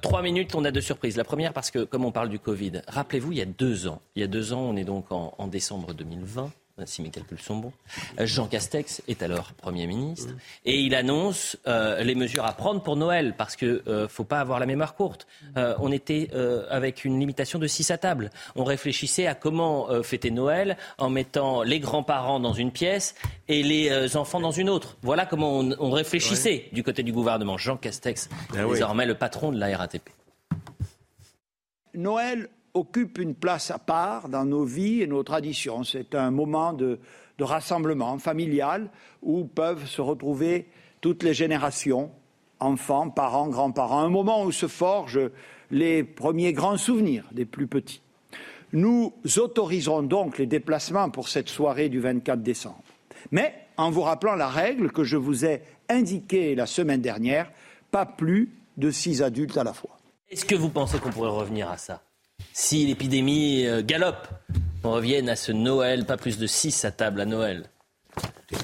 trois minutes, on a deux surprises. La première, parce que comme on parle du Covid, rappelez-vous, il y a deux ans, il y a deux ans, on est donc en, en décembre 2020 si mes calculs sont bons, Jean Castex est alors Premier ministre et il annonce euh, les mesures à prendre pour Noël parce que ne euh, faut pas avoir la mémoire courte. Euh, on était avec une limitation de 6 à table. On réfléchissait à comment fêter Noël en mettant les grands-parents dans une pièce et les enfants dans une autre. Voilà comment on, réfléchissait du côté du gouvernement. Jean Castex, ah désormais le patron de la RATP. Noël occupe une place à part dans nos vies et nos traditions. C'est un moment de, rassemblement familial où peuvent se retrouver toutes les générations, enfants, parents, grands-parents, un moment où se forgent les premiers grands souvenirs des plus petits. Nous autoriserons donc les déplacements pour cette soirée du 24 décembre. Mais en vous rappelant la règle que je vous ai indiquée la semaine dernière, pas plus de six adultes à la fois. Est-ce que vous pensez qu'on pourrait revenir à ça? Si l'épidémie euh, galope, on revienne à ce Noël, pas plus de 6 à table à Noël.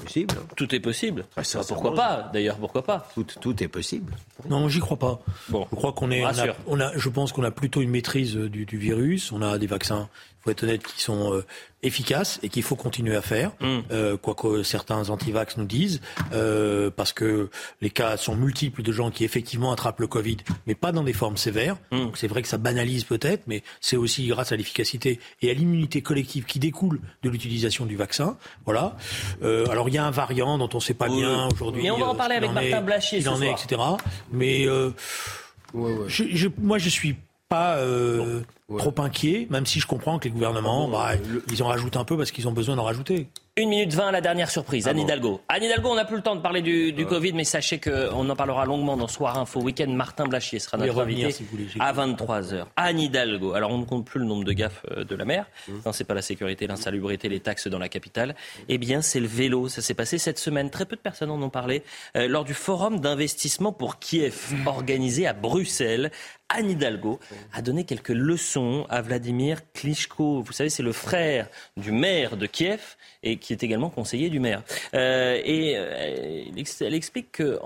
Tout est possible. Tout est possible. pourquoi pas D'ailleurs, pourquoi pas? Tout, est possible. Non, j'y crois pas. Bon, je crois qu'on est. On a, je pense qu'on a plutôt une maîtrise du, du, virus. On a des vaccins faut être honnête, qui sont euh, efficaces et qu'il faut continuer à faire, mm. euh, quoi que certains antivax nous disent, euh, parce que les cas sont multiples de gens qui effectivement attrapent le Covid, mais pas dans des formes sévères. Mm. Donc c'est vrai que ça banalise peut-être, mais c'est aussi grâce à l'efficacité et à l'immunité collective qui découle de l'utilisation du vaccin. Voilà. Euh, alors il y a un variant dont on ne sait pas bien aujourd'hui. Mais on va en parler avec Martin Blachier ce en est, etc. Mais je, je, moi je suis pas trop inquiet, même si je comprends que les gouvernements, bah, ils en rajoutent un peu parce qu'ils ont besoin d'en rajouter. Une minute vingt, la dernière surprise. Ah Anne Hidalgo. Anne Hidalgo, on n'a plus le temps de parler du, Covid, mais sachez qu'on en parlera longuement dans Soir Info Week-end. Martin Blachier sera notre invité à 23h. Anne Hidalgo. Alors, on ne compte plus le nombre de gaffes euh, de la mer. Mmh. Non, c'est pas la sécurité, l'insalubrité, les taxes dans la capitale. Eh bien, c'est le vélo. Ça s'est passé cette semaine. Très peu de personnes en ont parlé euh, lors du forum d'investissement pour Kiev, organisé à Bruxelles. Anne Hidalgo a donné quelques leçons à Vladimir Klitschko. Vous savez, c'est le frère du maire de Kiev et qui est également conseiller du maire. Euh, et euh, elle explique qu'il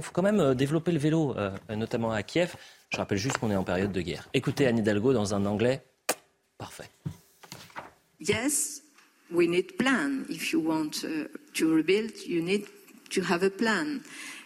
faut quand même euh, développer le vélo, notamment à Kiev. Je rappelle juste qu'on est en période de guerre. Écoutez Anne Hidalgo dans un anglais parfait. Yes, we need plan. If you want uh, to rebuild, you need to have a plan.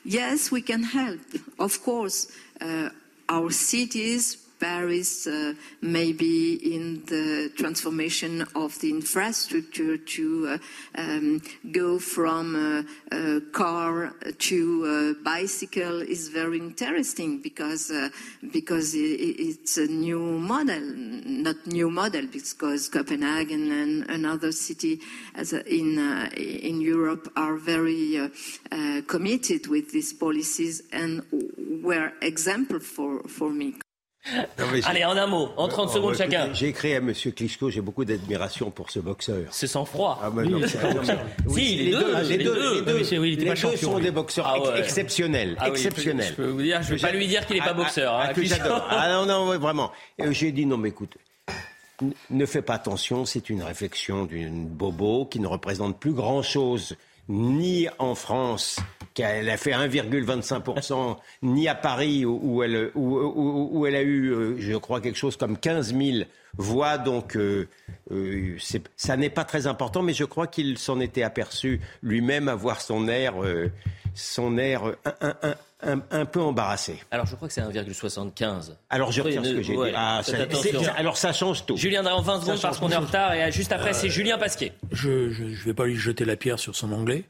Yes, we can help. Of course, uh, our cities Paris, uh, maybe in the transformation of the infrastructure to uh, um, go from a car to a bicycle is very interesting because uh, because it, it's a new model, not new model because Copenhagen and another city a, in uh, in Europe are very uh, uh, committed with these policies and were example for for me. Allez, en un mot, en 30 Oh, secondes écoutez, chacun. J'ai écrit à M. Klitschko, j'ai beaucoup d'admiration pour ce boxeur. C'est sans froid. Ah, bah non, c'est pas boxeur. Si, les deux, les les deux, deux. les deux, Mais c'est- oui, il était les pas deux champion, sont lui. des boxeurs Ah ouais. exceptionnels. Ah oui, exceptionnels. je peux vous dire, je vais pas lui dire qu'il est pas Ah, boxeur, ah, hein, ah, que j'adore. Ah non, non, ouais, vraiment. J'ai dit non, mais écoute, ne fais pas attention, c'est une réflexion d'une bobo qui ne représente plus grand-chose, ni en France, qu'elle a fait 1,25%, ni à Paris, où, où elle, où, où- où elle a eu, euh, je crois, quelque chose comme 15 000 voix. Donc, euh, euh, ça n'est pas très important, mais je crois qu'il s'en était aperçu lui-même à voir son air, euh, son air un, un- un- un peu embarrassé. Alors je crois que c'est 1,75. Alors je retire ce ne- que j'ai ouais, dit. Ah, ça- alors ça change tout. Julien en 20 secondes parce qu'on est en retard et juste après c'est Julien Pasquet. Je je, je vais pas lui jeter la pierre sur son anglais.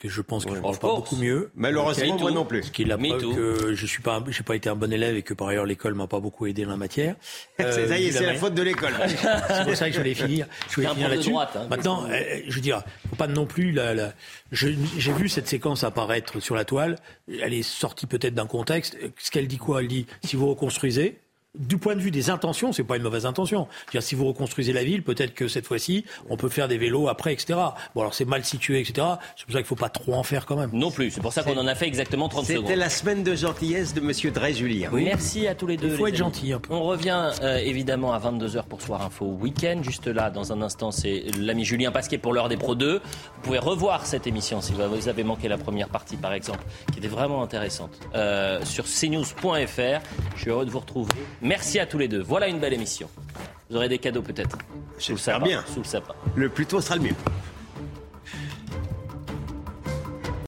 Parce que je pense qu'il Ouais, parle of pas beaucoup mieux. Malheureusement, moi non plus. Ce qui est la preuve que je suis pas, j'ai pas été un bon élève et que par ailleurs l'école m'a pas beaucoup aidé dans la matière. Euh, C'est- ça y est, vu c'est la ma- faute de l'école. C'est pour ça que je voulais finir. Je voulais finir là-dessus. droite, hein, Maintenant, euh, je veux dire, faut pas non plus la. la- je- J'ai vu cette séquence apparaître sur la toile. Elle est sortie peut-être d'un contexte. Ce qu'elle dit quoi? Elle dit si vous reconstruisez. Du point de vue des intentions, c'est pas une mauvaise intention. C'est-à-dire, si vous reconstruisez la ville, peut-être que cette fois-ci, on peut faire des vélos après, etc. Bon, alors c'est mal situé, etc. C'est pour ça qu'il faut pas trop en faire quand même. Non plus, c'est pour ça qu'on en a fait exactement 30 C'était secondes. la semaine de gentillesse de Monsieur Drey Julien. Merci à tous les deux. Il faut les être amis. gentil un peu. On revient euh, évidemment à 22h pour Soir Info Week-end. Juste là, dans un instant, c'est l'ami Julien Pasquet pour l'heure des Pro 2. Vous pouvez revoir cette émission si vous avez manqué la première partie, par exemple, qui était vraiment intéressante, euh, sur cnews.fr. Je suis heureux de vous retrouver. Merci à tous les deux. Voilà une belle émission. Vous aurez des cadeaux peut-être. Sous le sapin. bien. Sous le sapin. Le plus tôt sera le mieux.